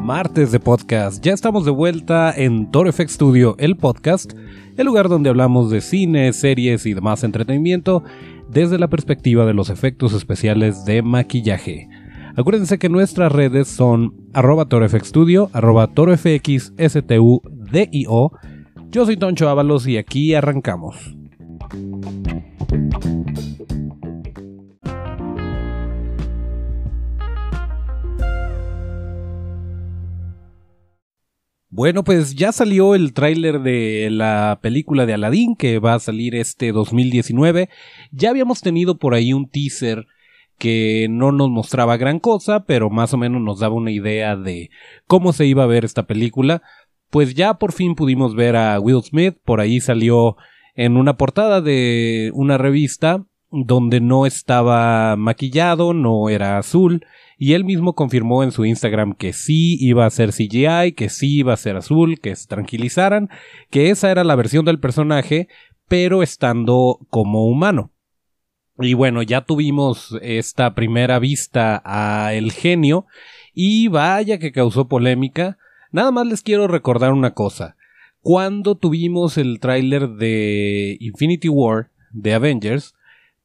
martes de podcast. Ya estamos de vuelta en Toro Studio, el podcast, el lugar donde hablamos de cine, series y demás entretenimiento desde la perspectiva de los efectos especiales de maquillaje. Acuérdense que nuestras redes son arroba torofxstudio, arroba torofxstudio. Yo soy Toncho Ábalos y aquí arrancamos. Bueno, pues ya salió el tráiler de la película de Aladdin que va a salir este 2019. Ya habíamos tenido por ahí un teaser que no nos mostraba gran cosa, pero más o menos nos daba una idea de cómo se iba a ver esta película. Pues ya por fin pudimos ver a Will Smith, por ahí salió en una portada de una revista donde no estaba maquillado, no era azul, y él mismo confirmó en su Instagram que sí iba a ser CGI, que sí iba a ser azul, que se tranquilizaran, que esa era la versión del personaje, pero estando como humano. Y bueno, ya tuvimos esta primera vista a el genio y vaya que causó polémica. Nada más les quiero recordar una cosa. Cuando tuvimos el tráiler de Infinity War de Avengers,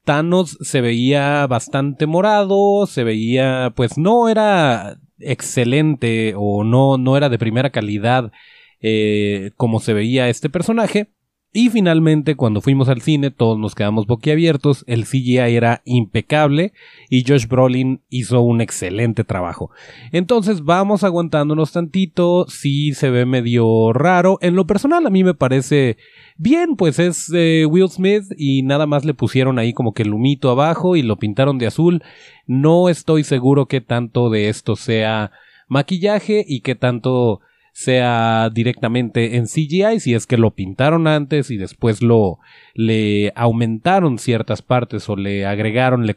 Thanos se veía bastante morado, se veía, pues no era excelente o no, no era de primera calidad eh, como se veía este personaje, y finalmente, cuando fuimos al cine, todos nos quedamos boquiabiertos, el CGI era impecable y Josh Brolin hizo un excelente trabajo. Entonces vamos aguantándonos tantito, sí se ve medio raro. En lo personal a mí me parece bien, pues es eh, Will Smith y nada más le pusieron ahí como que el humito abajo y lo pintaron de azul. No estoy seguro que tanto de esto sea maquillaje y que tanto sea directamente en CGI, si es que lo pintaron antes y después lo le aumentaron ciertas partes o le agregaron, le,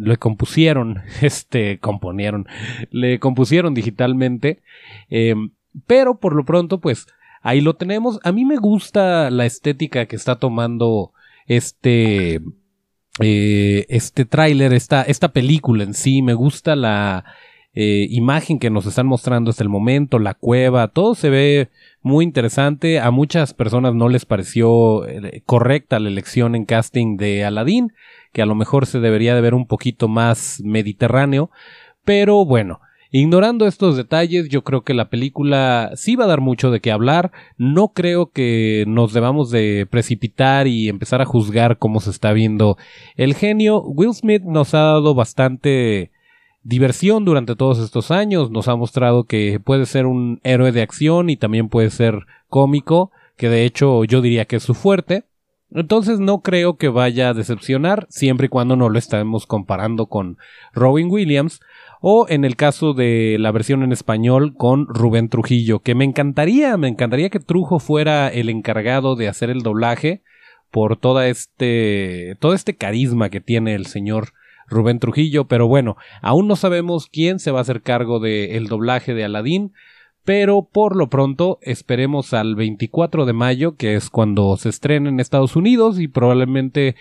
le compusieron, este, componieron, le compusieron digitalmente, em, pero por lo pronto, pues ahí lo tenemos. A mí me gusta la estética que está tomando este, eh, este tráiler, esta, esta película en sí, me gusta la, eh, imagen que nos están mostrando hasta el momento, la cueva, todo se ve muy interesante. A muchas personas no les pareció eh, correcta la elección en casting de Aladdin, que a lo mejor se debería de ver un poquito más mediterráneo, pero bueno. Ignorando estos detalles, yo creo que la película sí va a dar mucho de qué hablar. No creo que nos debamos de precipitar y empezar a juzgar cómo se está viendo el genio. Will Smith nos ha dado bastante diversión durante todos estos años. Nos ha mostrado que puede ser un héroe de acción y también puede ser cómico, que de hecho yo diría que es su fuerte. Entonces no creo que vaya a decepcionar siempre y cuando no lo estemos comparando con Robin Williams o en el caso de la versión en español con Rubén Trujillo, que me encantaría, me encantaría que Trujo fuera el encargado de hacer el doblaje por toda este todo este carisma que tiene el señor Rubén Trujillo, pero bueno, aún no sabemos quién se va a hacer cargo del doblaje de Aladdin, pero por lo pronto esperemos al 24 de mayo, que es cuando se estrena en Estados Unidos y probablemente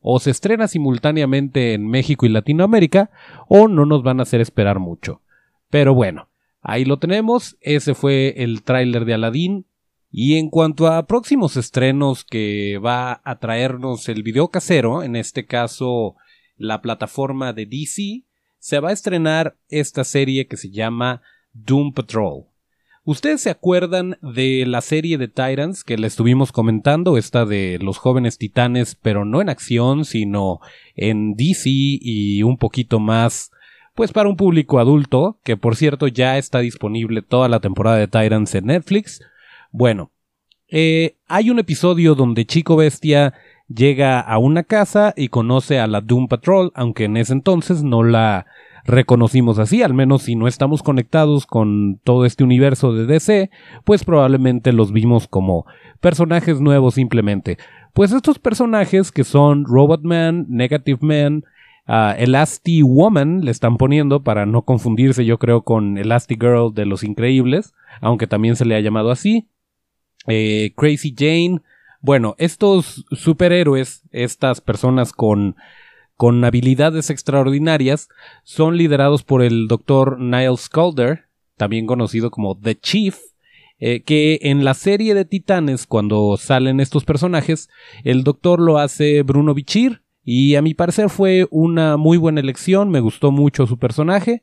o se estrena simultáneamente en México y Latinoamérica, o no nos van a hacer esperar mucho. Pero bueno, ahí lo tenemos, ese fue el tráiler de Aladdin. Y en cuanto a próximos estrenos que va a traernos el video casero, en este caso la plataforma de DC, se va a estrenar esta serie que se llama Doom Patrol. ¿Ustedes se acuerdan de la serie de Titans que le estuvimos comentando? Esta de los jóvenes titanes, pero no en acción, sino en DC y un poquito más, pues para un público adulto, que por cierto ya está disponible toda la temporada de Titans en Netflix. Bueno, eh, hay un episodio donde Chico Bestia llega a una casa y conoce a la Doom Patrol, aunque en ese entonces no la reconocimos así, al menos si no estamos conectados con todo este universo de DC, pues probablemente los vimos como personajes nuevos simplemente. Pues estos personajes que son Robot Man, Negative Man, uh, Elastic Woman le están poniendo para no confundirse yo creo con Elastic Girl de los Increíbles, aunque también se le ha llamado así, eh, Crazy Jane, bueno, estos superhéroes, estas personas con, con habilidades extraordinarias, son liderados por el doctor Niles Calder, también conocido como The Chief, eh, que en la serie de Titanes, cuando salen estos personajes, el doctor lo hace Bruno Bichir, y a mi parecer fue una muy buena elección, me gustó mucho su personaje.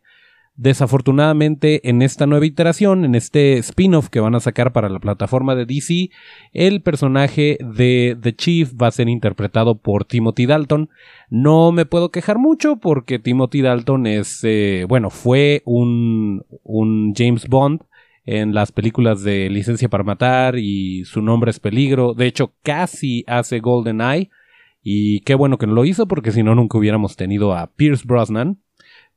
Desafortunadamente, en esta nueva iteración, en este spin-off que van a sacar para la plataforma de DC, el personaje de The Chief va a ser interpretado por Timothy Dalton. No me puedo quejar mucho porque Timothy Dalton es, eh, bueno, fue un, un James Bond en las películas de Licencia para Matar y Su nombre es Peligro. De hecho, casi hace Golden Eye. Y qué bueno que no lo hizo porque si no nunca hubiéramos tenido a Pierce Brosnan.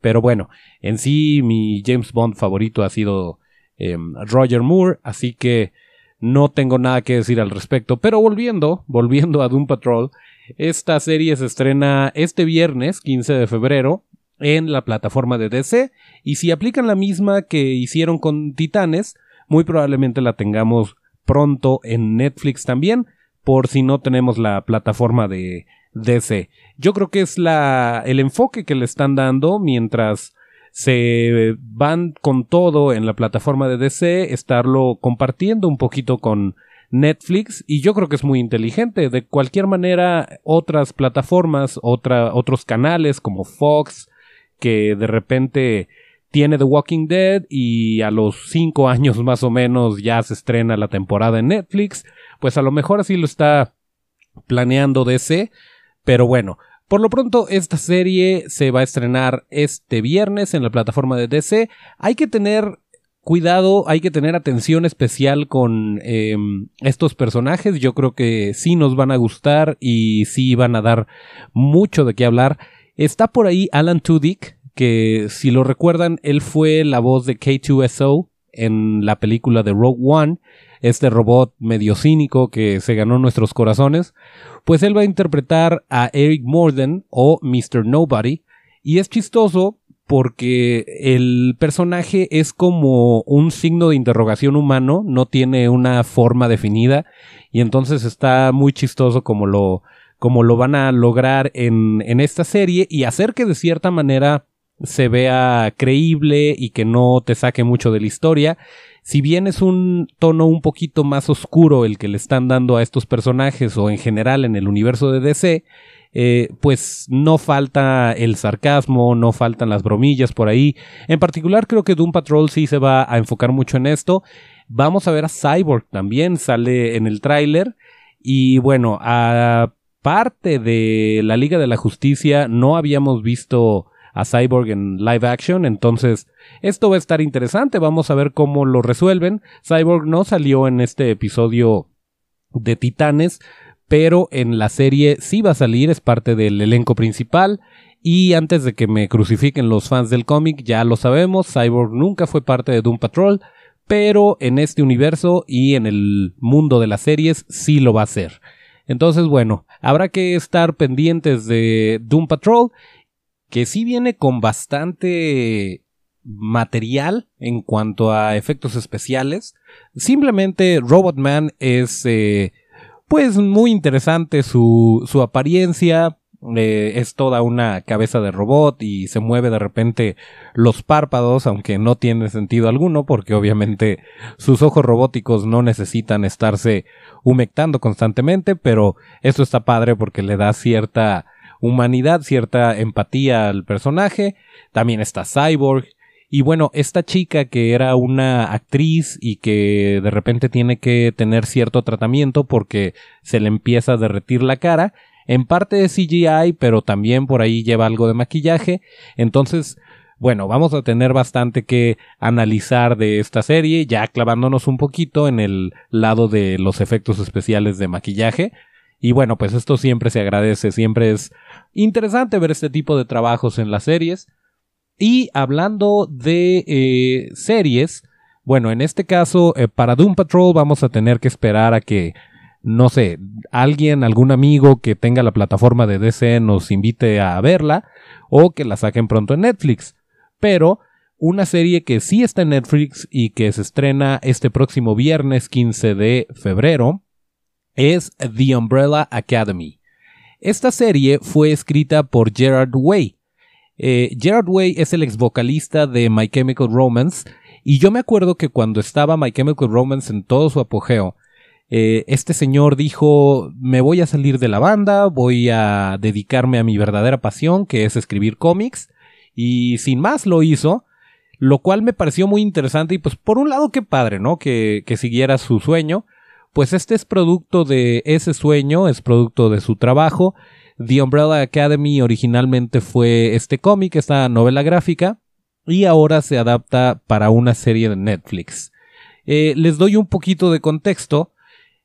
Pero bueno, en sí mi James Bond favorito ha sido em, Roger Moore, así que no tengo nada que decir al respecto. Pero volviendo, volviendo a Doom Patrol, esta serie se estrena este viernes 15 de febrero en la plataforma de DC y si aplican la misma que hicieron con Titanes, muy probablemente la tengamos pronto en Netflix también, por si no tenemos la plataforma de DC. Yo creo que es la, el enfoque que le están dando mientras se van con todo en la plataforma de DC, estarlo compartiendo un poquito con Netflix y yo creo que es muy inteligente. De cualquier manera, otras plataformas, otra, otros canales como Fox, que de repente tiene The Walking Dead y a los cinco años más o menos ya se estrena la temporada en Netflix, pues a lo mejor así lo está planeando DC pero bueno, por lo pronto esta serie se va a estrenar este viernes en la plataforma de DC. Hay que tener cuidado, hay que tener atención especial con em, estos personajes. Yo creo que sí nos van a gustar y sí van a dar mucho de qué hablar. Está por ahí Alan Tudyk, que si lo recuerdan, él fue la voz de K2SO en la película de Rogue One, este robot medio cínico que se ganó nuestros corazones pues él va a interpretar a Eric Morden o Mr. Nobody. Y es chistoso porque el personaje es como un signo de interrogación humano, no tiene una forma definida y entonces está muy chistoso como lo, como lo van a lograr en, en esta serie y hacer que de cierta manera se vea creíble y que no te saque mucho de la historia si bien es un tono un poquito más oscuro el que le están dando a estos personajes o en general en el universo de DC, eh, pues no falta el sarcasmo, no faltan las bromillas por ahí. En particular creo que Doom Patrol sí se va a enfocar mucho en esto. Vamos a ver a Cyborg también, sale en el tráiler. Y bueno, aparte de la Liga de la Justicia, no habíamos visto a Cyborg en live action. Entonces, esto va a estar interesante. Vamos a ver cómo lo resuelven. Cyborg no salió en este episodio de Titanes, pero en la serie sí va a salir, es parte del elenco principal. Y antes de que me crucifiquen los fans del cómic, ya lo sabemos, Cyborg nunca fue parte de Doom Patrol, pero en este universo y en el mundo de las series sí lo va a hacer. Entonces, bueno, habrá que estar pendientes de Doom Patrol que sí viene con bastante material en cuanto a efectos especiales. Simplemente Robotman es eh, pues muy interesante su, su apariencia. Eh, es toda una cabeza de robot y se mueve de repente los párpados, aunque no tiene sentido alguno, porque obviamente sus ojos robóticos no necesitan estarse humectando constantemente, pero esto está padre porque le da cierta humanidad, cierta empatía al personaje. También está Cyborg. Y bueno, esta chica que era una actriz y que de repente tiene que tener cierto tratamiento porque se le empieza a derretir la cara, en parte de CGI, pero también por ahí lleva algo de maquillaje. Entonces, bueno, vamos a tener bastante que analizar de esta serie, ya clavándonos un poquito en el lado de los efectos especiales de maquillaje. Y bueno, pues esto siempre se agradece, siempre es interesante ver este tipo de trabajos en las series. Y hablando de eh, series, bueno, en este caso, eh, para Doom Patrol vamos a tener que esperar a que, no sé, alguien, algún amigo que tenga la plataforma de DC nos invite a verla o que la saquen pronto en Netflix. Pero una serie que sí está en Netflix y que se estrena este próximo viernes 15 de febrero es The Umbrella Academy. Esta serie fue escrita por Gerard Way. Eh, Gerard Way es el ex vocalista de My Chemical Romance Y yo me acuerdo que cuando estaba My Chemical Romance en todo su apogeo, eh, este señor dijo, me voy a salir de la banda, voy a dedicarme a mi verdadera pasión, que es escribir cómics, y sin más lo hizo, lo cual me pareció muy interesante y pues por un lado qué padre, ¿no? Que, que siguiera su sueño, pues este es producto de ese sueño, es producto de su trabajo. The Umbrella Academy originalmente fue este cómic, esta novela gráfica, y ahora se adapta para una serie de Netflix. Eh, les doy un poquito de contexto.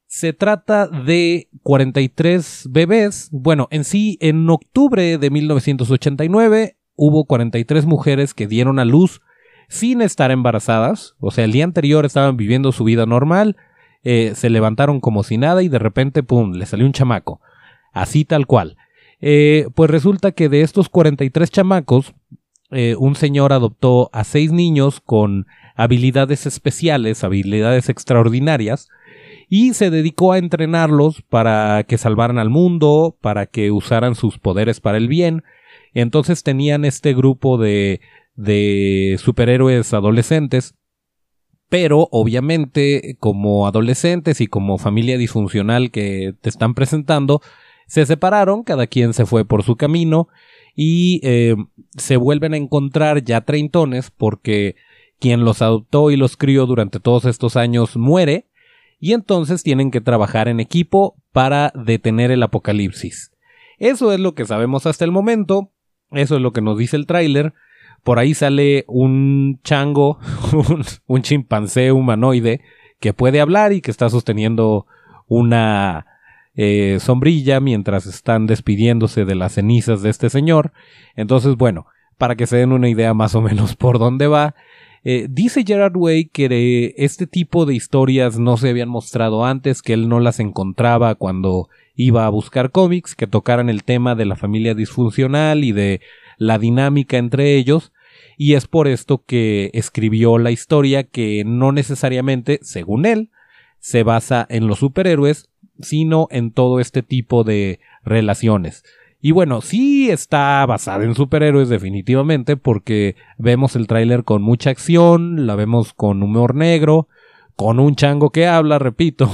Se trata de 43 bebés. Bueno, en sí, en octubre de 1989 hubo 43 mujeres que dieron a luz sin estar embarazadas. O sea, el día anterior estaban viviendo su vida normal, eh, se levantaron como si nada y de repente, ¡pum!, le salió un chamaco. Así tal cual. Eh, pues resulta que de estos 43 chamacos, eh, un señor adoptó a seis niños con habilidades especiales, habilidades extraordinarias, y se dedicó a entrenarlos para que salvaran al mundo, para que usaran sus poderes para el bien. Entonces tenían este grupo de, de superhéroes adolescentes, pero obviamente como adolescentes y como familia disfuncional que te están presentando, se separaron, cada quien se fue por su camino y eh, se vuelven a encontrar ya treintones porque quien los adoptó y los crió durante todos estos años muere y entonces tienen que trabajar en equipo para detener el apocalipsis. Eso es lo que sabemos hasta el momento, eso es lo que nos dice el tráiler. Por ahí sale un chango, un, chimpancé humanoide que puede hablar y que está sosteniendo una eh, sombrilla mientras están despidiéndose de las cenizas de este señor. Entonces, bueno, para que se den una idea más o menos por dónde va, eh, dice Gerard Way que este tipo de historias no se habían mostrado antes, que él no las encontraba cuando iba a buscar cómics que tocaran el tema de la familia disfuncional y de la dinámica entre ellos, y es por esto que escribió la historia que no necesariamente, según él, se basa en los superhéroes, sino en todo este tipo de relaciones. Y bueno, sí está basada en superhéroes definitivamente porque vemos el tráiler con mucha acción, la vemos con humor negro, con un chango que habla, repito.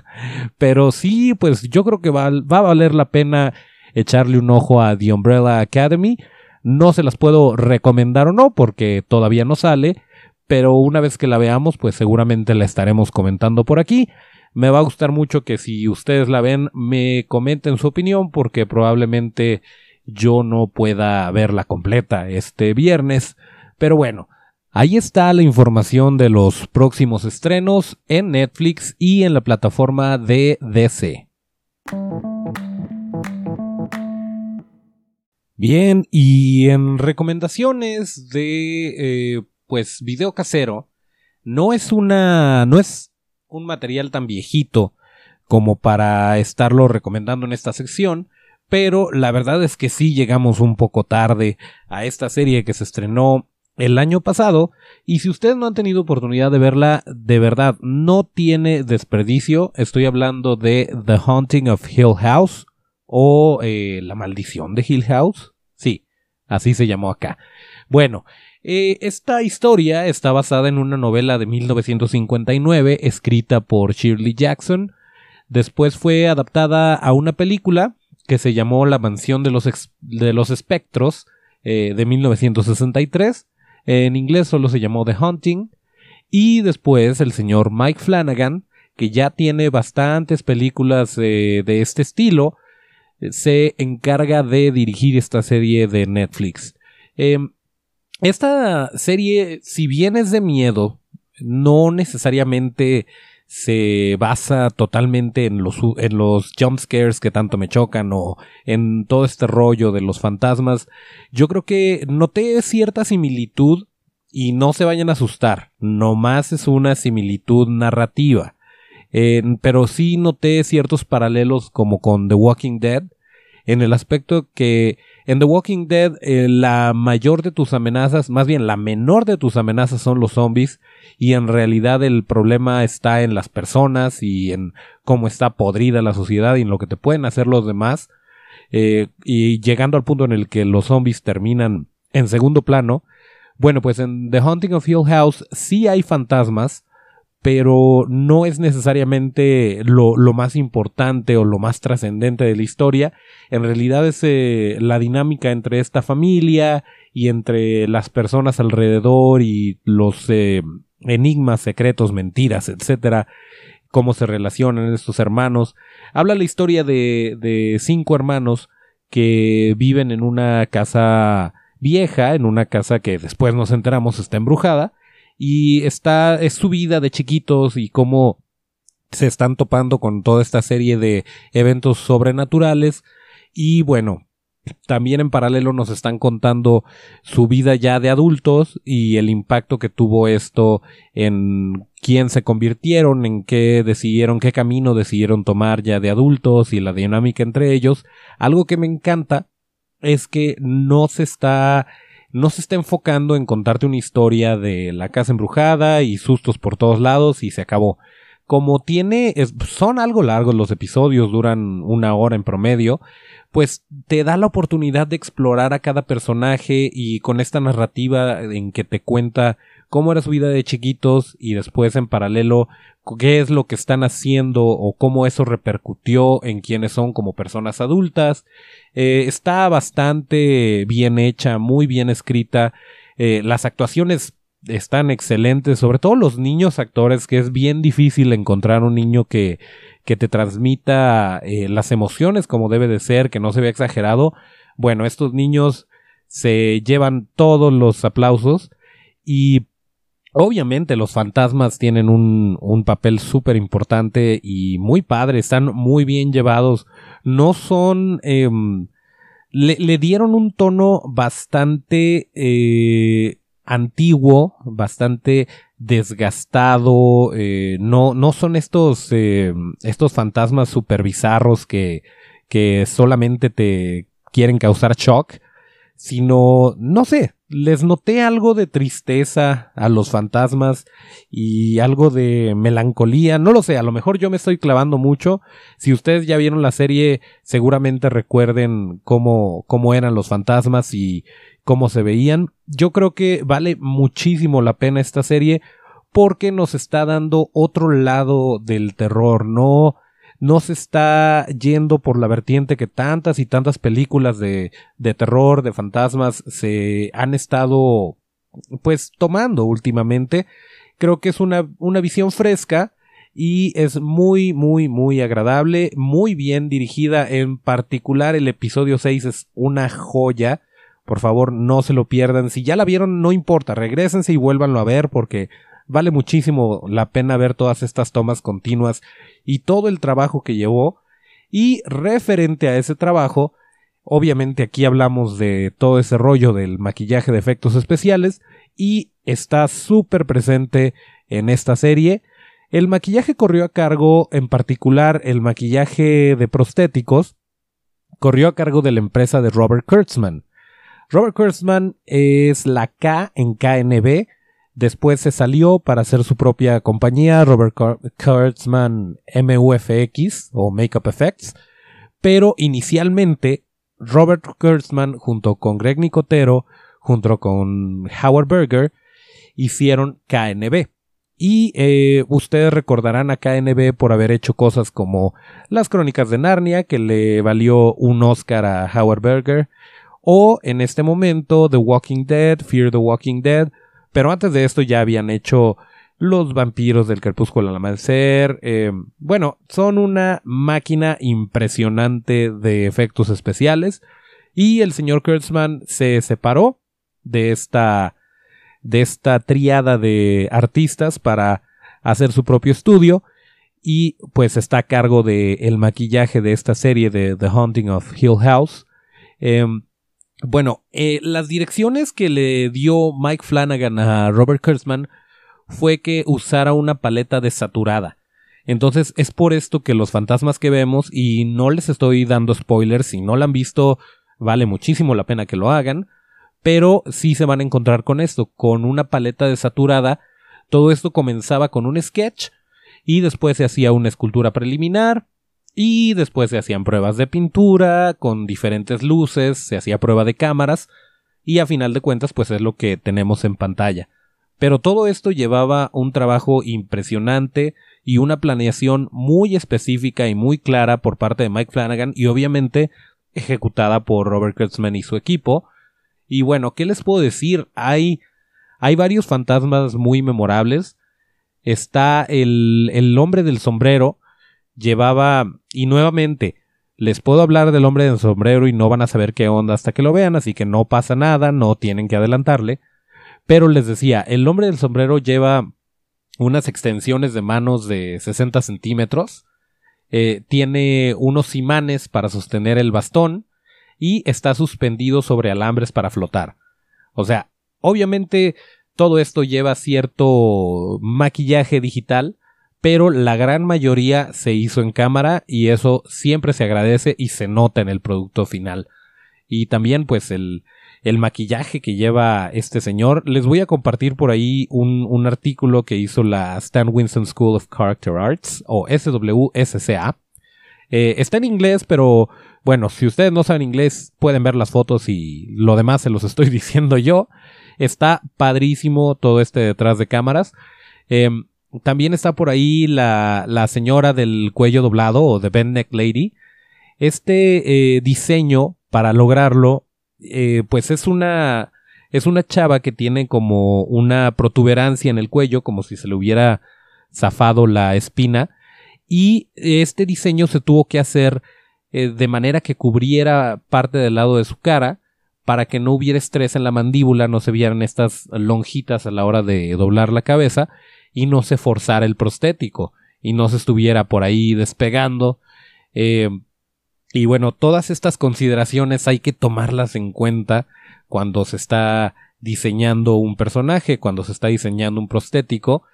Pero sí, pues yo creo que va, va, a valer la pena echarle un ojo a The Umbrella Academy. No se las puedo recomendar o no porque todavía no sale, pero una vez que la veamos, pues seguramente la estaremos comentando por aquí. Me va a gustar mucho que si ustedes la ven me comenten su opinión porque probablemente yo no pueda verla completa este viernes. Pero bueno, ahí está la información de los próximos estrenos en Netflix y en la plataforma de DC. Bien, y en recomendaciones de eh, pues video casero, no es una, no es un material tan viejito como para estarlo recomendando en esta sección, pero la verdad es que sí llegamos un poco tarde a esta serie que se estrenó el año pasado y si ustedes no han tenido oportunidad de verla, de verdad no tiene desperdicio. Estoy hablando de The Haunting of Hill House o eh, La Maldición de Hill House. Sí, así se llamó acá. Bueno, eh, esta historia está basada en una novela de 1959 escrita por Shirley Jackson. Después fue adaptada a una película que se llamó La Mansión de los, de los Espectros eh, de 1963. En inglés solo se llamó The Hunting. Y después el señor Mike Flanagan, que ya tiene bastantes películas de este estilo, se encarga de dirigir esta serie de Netflix. Em, esta serie, si bien es de miedo, no necesariamente se basa totalmente en los, en que tanto me chocan o en todo este rollo de los fantasmas. Yo creo que noté cierta similitud y no se vayan a asustar, nomás es una similitud narrativa. Pero sí noté ciertos paralelos como con The Walking Dead, en el aspecto que en The Walking Dead, eh, la mayor de tus amenazas, más bien la menor de tus amenazas son los zombies y en realidad el problema está en las personas y en cómo está podrida la sociedad y en lo que te pueden hacer los demás. Eh, y llegando al punto en el que los zombies terminan en segundo plano, Bueno, pues en The Haunting of Hill House sí hay fantasmas, pero no es necesariamente lo, más importante o lo más trascendente de la historia. En realidad es eh, la dinámica entre esta familia y entre las personas alrededor y los eh, enigmas, secretos, mentiras, etcétera, cómo se relacionan estos hermanos. Habla la historia de, de cinco hermanos que viven en una casa vieja, en una casa que después nos enteramos está embrujada, y está, es su vida de chiquitos y cómo se están topando con toda esta serie de eventos sobrenaturales y bueno, también en paralelo nos están contando su vida ya de adultos y el impacto que tuvo esto en quién se convirtieron, en qué decidieron, qué camino decidieron tomar ya de adultos y la dinámica entre ellos. Algo que me encanta es que no se está no se está enfocando en contarte una historia de la casa embrujada y sustos por todos lados y se acabó. Como tiene, son algo largos los episodios, duran una hora en promedio, pues te da la oportunidad de explorar a cada personaje y con esta narrativa en que te cuenta cómo era su vida de chiquitos y después en paralelo qué es lo que están haciendo o cómo eso repercutió en quienes son como personas adultas. Eh, está bastante bien hecha, muy bien escrita. Eh, las actuaciones están excelentes, sobre todo los niños actores, que es bien difícil encontrar un niño que, que te transmita eh, las emociones como debe de ser, que no se vea exagerado. Bueno, estos niños se llevan todos los aplausos y Obviamente los fantasmas tienen un, un papel súper importante y muy padre, están muy bien llevados, no son... Em, le, dieron un tono bastante eh, antiguo, bastante desgastado, eh, no, no son estos, em, estos fantasmas super bizarros que, que solamente te quieren causar shock, sino, no sé, les noté algo de tristeza a los fantasmas y algo de melancolía. No lo sé, a lo mejor yo me estoy clavando mucho. Si ustedes ya vieron la serie, seguramente recuerden cómo, cómo eran los fantasmas y cómo se veían. Yo creo que vale muchísimo la pena esta serie porque nos está dando otro lado del terror. No, no se está yendo por la vertiente que tantas y tantas películas de, de terror, de fantasmas, se han estado pues tomando últimamente. Creo que es una, una visión fresca y es muy, muy, muy agradable, muy bien dirigida. En particular, el episodio 6 es una joya. Por favor, no se lo pierdan. Si ya la vieron, no importa, regresense y vuélvanlo a ver porque vale muchísimo la pena ver todas estas tomas continuas y todo el trabajo que llevó. Y referente a ese trabajo, obviamente aquí hablamos de todo ese rollo del maquillaje de efectos especiales y está súper presente en esta serie. El maquillaje corrió a cargo, en particular el maquillaje de prostéticos, corrió a cargo de la empresa de Robert Kurtzman. Robert Kurtzman es la K en KNB, Después se salió para hacer su propia compañía, Robert Kurtzman MUFX o Makeup Effects, pero inicialmente Robert Kurtzman junto con Greg Nicotero, junto con Howard Berger, hicieron KNB. Y eh, ustedes recordarán a KNB por haber hecho cosas como Las Crónicas de Narnia, que le valió un Oscar a Howard Berger, o en este momento The Walking Dead, Fear the Walking Dead, pero antes de esto ya habían hecho los vampiros del crepúsculo al amanecer. Eh, bueno, son una máquina impresionante de efectos especiales. Y el señor Kurtzman se separó de esta, de esta triada de artistas para hacer su propio estudio. Y pues está a cargo del el maquillaje de esta serie de The Haunting of Hill House. Em, bueno, eh, las direcciones que le dio Mike Flanagan a Robert Kurtzman fue que usara una paleta desaturada. Entonces es por esto que los fantasmas que vemos, y no les estoy dando spoilers, si no la han visto, vale muchísimo la pena que lo hagan, pero sí se van a encontrar con esto, con una paleta desaturada. Todo esto comenzaba con un sketch y después se hacía una escultura preliminar, y después se hacían pruebas de pintura con diferentes luces, se hacía prueba de cámaras y a final de cuentas pues es lo que tenemos en pantalla. Pero todo esto llevaba un trabajo impresionante y una planeación muy específica y muy clara por parte de Mike Flanagan y obviamente ejecutada por Robert Kurtzman y su equipo. Y bueno, ¿qué les puedo decir? Hay, hay varios fantasmas muy memorables. Está el, el hombre del sombrero. Llevaba, y nuevamente, les puedo hablar del hombre del sombrero y no van a saber qué onda hasta que lo vean, así que no pasa nada, no tienen que adelantarle. Pero les decía, el hombre del sombrero lleva unas extensiones de manos de 60 centímetros, eh, tiene unos imanes para sostener el bastón y está suspendido sobre alambres para flotar. O sea, obviamente todo esto lleva cierto maquillaje digital, pero la gran mayoría se hizo en cámara y eso siempre se agradece y se nota en el producto final. Y también pues el, el maquillaje que lleva este señor. Les voy a compartir por ahí un, artículo que hizo la Stan Winston School of Character Arts o SWSCA. Eh, está en inglés, pero bueno, si ustedes no saben inglés, pueden ver las fotos y lo demás se los estoy diciendo yo. Está padrísimo todo este detrás de cámaras. Em, también está por ahí la, la, señora del cuello doblado o The Ben Neck Lady. Este eh, diseño, para lograrlo, eh, pues es una, es una chava que tiene como una protuberancia en el cuello, como si se le hubiera zafado la espina, y este diseño se tuvo que hacer eh, de manera que cubriera parte del lado de su cara, para que no hubiera estrés en la mandíbula, no se vieran estas lonjitas a la hora de doblar la cabeza, y no se forzara el prostético, y no se estuviera por ahí despegando. Eh, y bueno, todas estas consideraciones hay que tomarlas en cuenta cuando se está diseñando un personaje, cuando se está diseñando un prostético.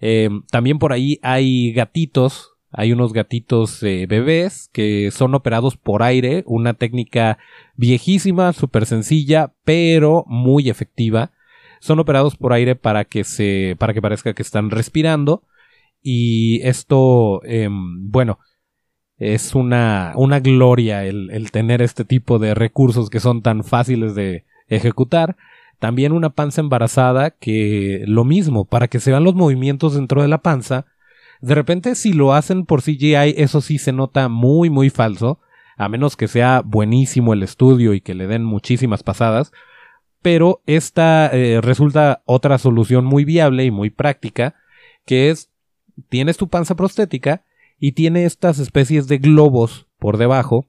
Eh, también por ahí hay gatitos, hay unos gatitos eh, bebés que son operados por aire, una técnica viejísima, súper sencilla, pero muy efectiva. Son operados por aire para que se, para que parezca que están respirando. Y esto, em, bueno, es una, una gloria el, el, tener este tipo de recursos que son tan fáciles de ejecutar. También una panza embarazada que lo mismo, para que se vean los movimientos dentro de la panza. De repente si lo hacen por CGI, eso sí se nota muy muy falso, a menos que sea buenísimo el estudio y que le den muchísimas pasadas. Pero esta eh, resulta otra solución muy viable y muy práctica, que es tienes tu panza prostética, y tiene estas especies de globos por debajo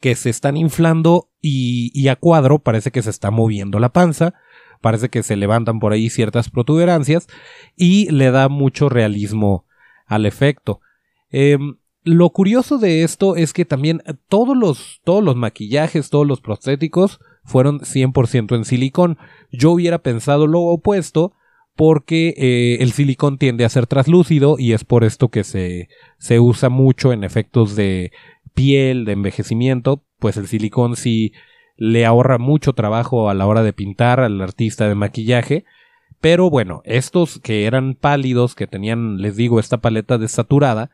que se están inflando y, a cuadro parece que se está moviendo la panza, parece que se levantan por ahí ciertas protuberancias y le da mucho realismo al efecto. Em, lo curioso de esto es que también todos los, todos los maquillajes, todos los prostéticos fueron 100% en silicón. Yo hubiera pensado lo opuesto, porque eh, el silicón tiende a ser traslúcido y es por esto que se, se usa mucho en efectos de piel, de envejecimiento, pues el silicón sí le ahorra mucho trabajo a la hora de pintar al artista de maquillaje. Pero bueno, estos que eran pálidos, que tenían, les digo, esta paleta desaturada,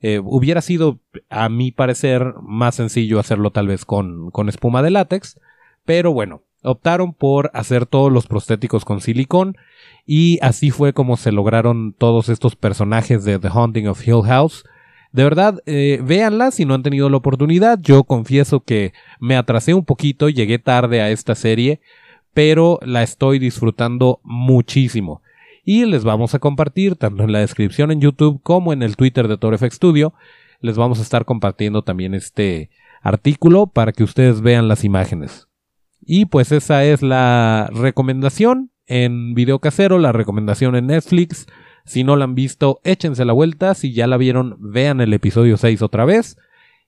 eh, hubiera sido, a mi parecer, más sencillo hacerlo tal vez con, con espuma de látex. Pero bueno, optaron por hacer todos los prostéticos con silicón y así fue como se lograron todos estos personajes de The Haunting of Hill House. De verdad, eh, véanla si no han tenido la oportunidad. Yo confieso que me atrasé un poquito, llegué tarde a esta serie, pero la estoy disfrutando muchísimo. Y les vamos a compartir, tanto en la descripción en YouTube como en el Twitter de TorFX Studio, les vamos a estar compartiendo también este artículo para que ustedes vean las imágenes. Y pues esa es la recomendación en video casero, la recomendación en Netflix. Si no la han visto, échense la vuelta. Si ya la vieron, vean el episodio 6 otra vez.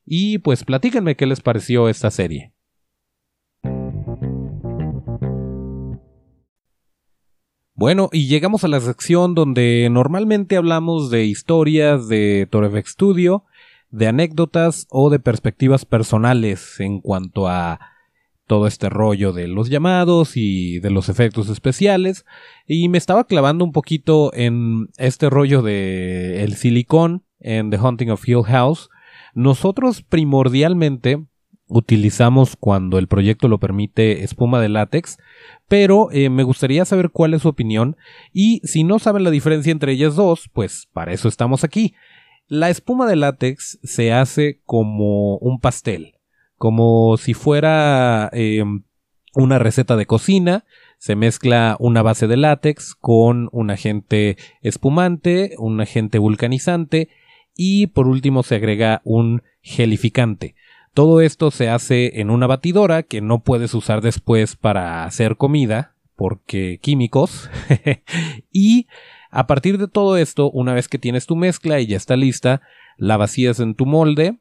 Y pues platíquenme qué les pareció esta serie. Bueno, y llegamos a la sección donde normalmente hablamos de historias de Torefx Studio, de anécdotas o de perspectivas personales en cuanto a todo este rollo de los llamados y de los efectos especiales y me estaba clavando un poquito en este rollo de el silicón en The Haunting of Hill House. Nosotros primordialmente utilizamos cuando el proyecto lo permite espuma de látex, pero eh, me gustaría saber cuál es su opinión y si no saben la diferencia entre ellas dos, pues para eso estamos aquí. La espuma de látex se hace como un pastel, como si fuera em, una receta de cocina, se mezcla una base de látex con un agente espumante, un agente vulcanizante y por último se agrega un gelificante. Todo esto se hace en una batidora que no puedes usar después para hacer comida porque químicos y a partir de todo esto, una vez que tienes tu mezcla y ya está lista, la vacías en tu molde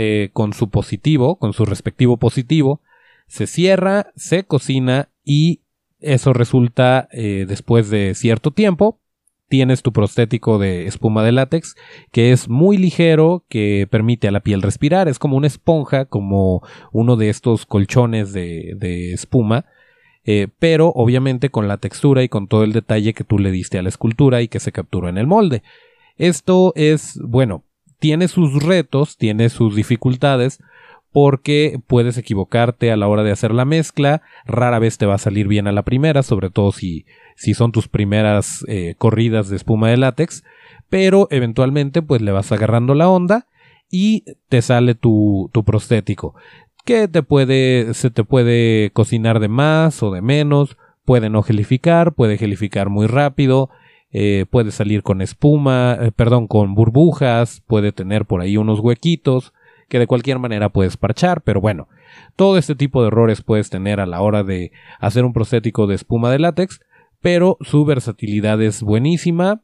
eh, con su positivo, con su respectivo positivo, se cierra, se cocina y eso resulta eh, después de cierto tiempo tienes tu prostético de espuma de látex, que es muy ligero, que permite a la piel respirar, es como una esponja, como uno de estos colchones de, espuma, eh, pero obviamente con la textura y con todo el detalle que tú le diste a la escultura y que se capturó en el molde. Esto es, bueno, tiene sus retos, tiene sus dificultades, porque puedes equivocarte a la hora de hacer la mezcla, rara vez te va a salir bien a la primera, sobre todo si, si son tus primeras eh, corridas de espuma de látex, pero eventualmente pues le vas agarrando la onda y te sale tu, tu prostético, que te puede, se te puede cocinar de más o de menos, puede no gelificar, puede gelificar muy rápido, eh, puede salir con espuma, eh, perdón, con burbujas, puede tener por ahí unos huequitos, que de cualquier manera puedes parchar, pero bueno, todo este tipo de errores puedes tener a la hora de hacer un prostético de espuma de látex, pero su versatilidad es buenísima,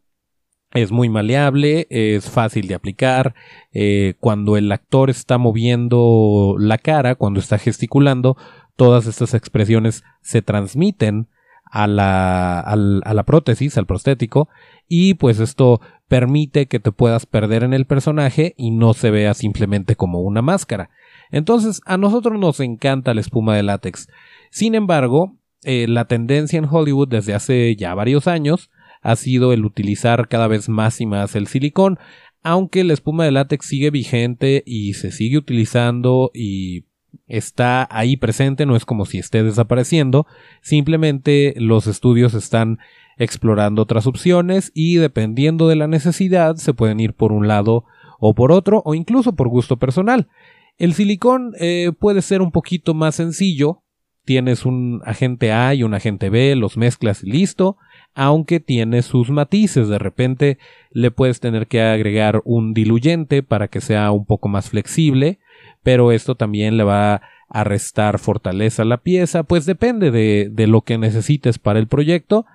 es muy maleable, es fácil de aplicar, eh, cuando el actor está moviendo la cara, cuando está gesticulando, todas estas expresiones se transmiten a la, prótesis, al prostético, y pues esto permite que te puedas perder en el personaje y no se vea simplemente como una máscara. Entonces, a nosotros nos encanta la espuma de látex. Sin embargo, eh, la tendencia en Hollywood desde hace ya varios años ha sido el utilizar cada vez más y más el silicón, aunque la espuma de látex sigue vigente y se sigue utilizando y está ahí presente, no es como si esté desapareciendo, simplemente los estudios están explorando otras opciones y dependiendo de la necesidad se pueden ir por un lado o por otro o incluso por gusto personal. El silicón eh, puede ser un poquito más sencillo, tienes un agente A y un agente B, los mezclas y listo, aunque tiene sus matices, de repente le puedes tener que agregar un diluyente para que sea un poco más flexible, pero esto también le va a restar fortaleza a la pieza, pues depende de, de lo que necesites para el proyecto.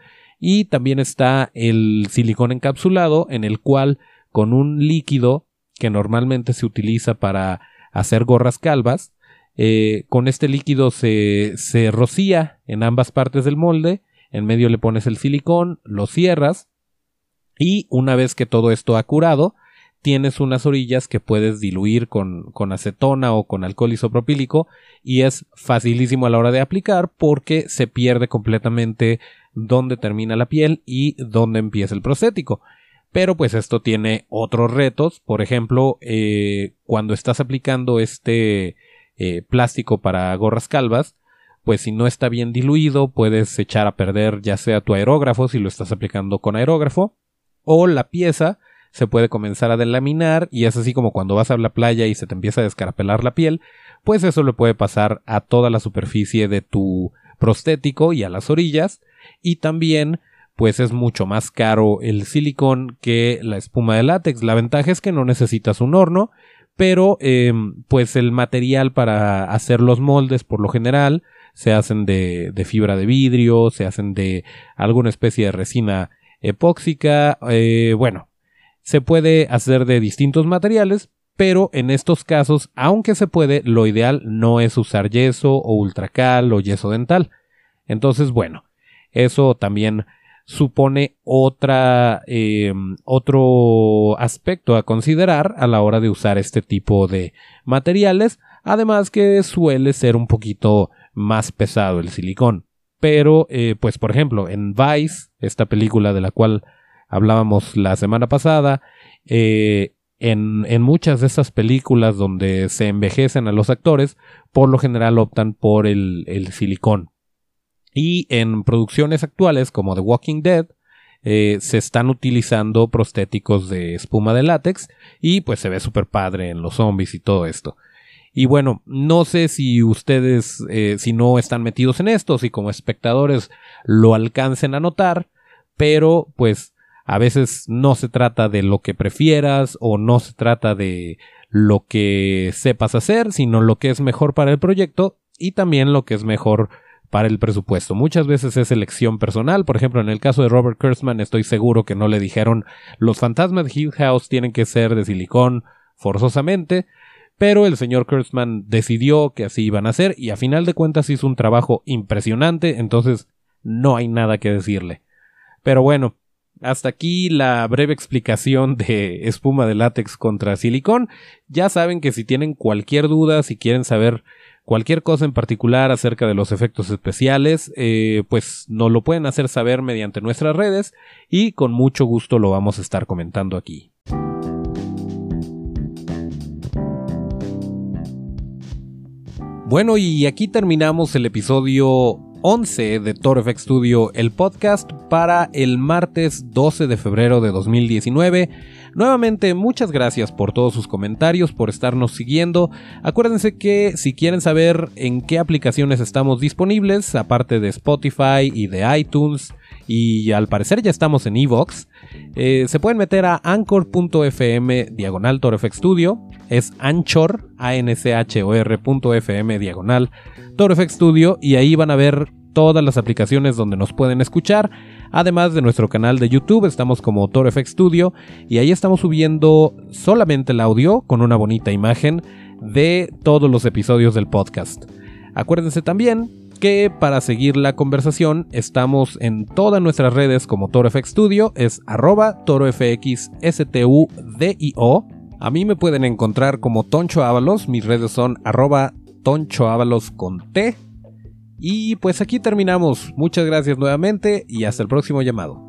Y también está el silicón encapsulado en el cual con un líquido que normalmente se utiliza para hacer gorras calvas, eh, con este líquido se, se rocía en ambas partes del molde, en medio le pones el silicón, lo cierras y una vez que todo esto ha curado, tienes unas orillas que puedes diluir con, con, acetona o con alcohol isopropílico y es facilísimo a la hora de aplicar porque se pierde completamente dónde termina la piel y dónde empieza el prostético. Pero pues esto tiene otros retos, por ejemplo, eh, cuando estás aplicando este eh, plástico para gorras calvas, pues si no está bien diluido puedes echar a perder ya sea tu aerógrafo si lo estás aplicando con aerógrafo o la pieza se puede comenzar a delaminar y es así como cuando vas a la playa y se te empieza a descarapelar la piel, pues eso le puede pasar a toda la superficie de tu prostético y a las orillas y también pues es mucho más caro el silicón que la espuma de látex. La ventaja es que no necesitas un horno, pero em, pues el material para hacer los moldes por lo general se hacen de, fibra de vidrio, se hacen de alguna especie de resina epóxica, eh, bueno, se puede hacer de distintos materiales, pero en estos casos, aunque se puede, lo ideal no es usar yeso o ultracal o yeso dental. Entonces, bueno, eso también supone otra, eh, otro aspecto a considerar a la hora de usar este tipo de materiales, además que suele ser un poquito más pesado el silicón. Pero, eh, pues por ejemplo, en Vice, esta película de la cual hablábamos la semana pasada, eh, en, en, muchas de esas películas donde se envejecen a los actores, por lo general optan por el, el silicón. Y en producciones actuales como The Walking Dead, eh, se están utilizando prostéticos de espuma de látex y pues se ve súper padre en los zombies y todo esto. Y bueno, no sé si ustedes, eh, si no están metidos en esto, si como espectadores lo alcancen a notar, pero pues a veces no se trata de lo que prefieras o no se trata de lo que sepas hacer, sino lo que es mejor para el proyecto y también lo que es mejor para el presupuesto. Muchas veces es elección personal. Por ejemplo, en el caso de Robert Kurtzman, estoy seguro que no le dijeron los fantasmas de Hill House tienen que ser de silicón forzosamente. Pero el señor Kurtzman decidió que así iban a ser y a final de cuentas hizo un trabajo impresionante, entonces no hay nada que decirle. Pero bueno, hasta aquí la breve explicación de espuma de látex contra silicón. Ya saben que si tienen cualquier duda, si quieren saber Cualquier cosa en particular acerca de los efectos especiales, eh, pues nos lo pueden hacer saber mediante nuestras redes y con mucho gusto lo vamos a estar comentando aquí. Bueno, y aquí terminamos el episodio 11 de Toro FX Studio, el podcast para el martes 12 de febrero de 2019. Nuevamente, muchas gracias por todos sus comentarios, por estarnos siguiendo. Acuérdense que si quieren saber en qué aplicaciones estamos disponibles, aparte de Spotify y de iTunes, y al parecer ya estamos en Evox, eh, se pueden meter a anchor.fm diagonal ToroFX Studio, es anchor, a n c h o r.fm diagonal ToroFX Studio, y ahí van a ver todas las aplicaciones donde nos pueden escuchar. Además de nuestro canal de YouTube, estamos como ToroFX Studio y ahí estamos subiendo solamente el audio con una bonita imagen de todos los episodios del podcast. Acuérdense también que para seguir la conversación estamos en todas nuestras redes como ToroFX Studio, es arroba ToroFXSTUDIO. A mí me pueden encontrar como Toncho Ábalos, mis redes son arroba Toncho con T y pues aquí terminamos. Muchas gracias nuevamente y hasta el próximo llamado.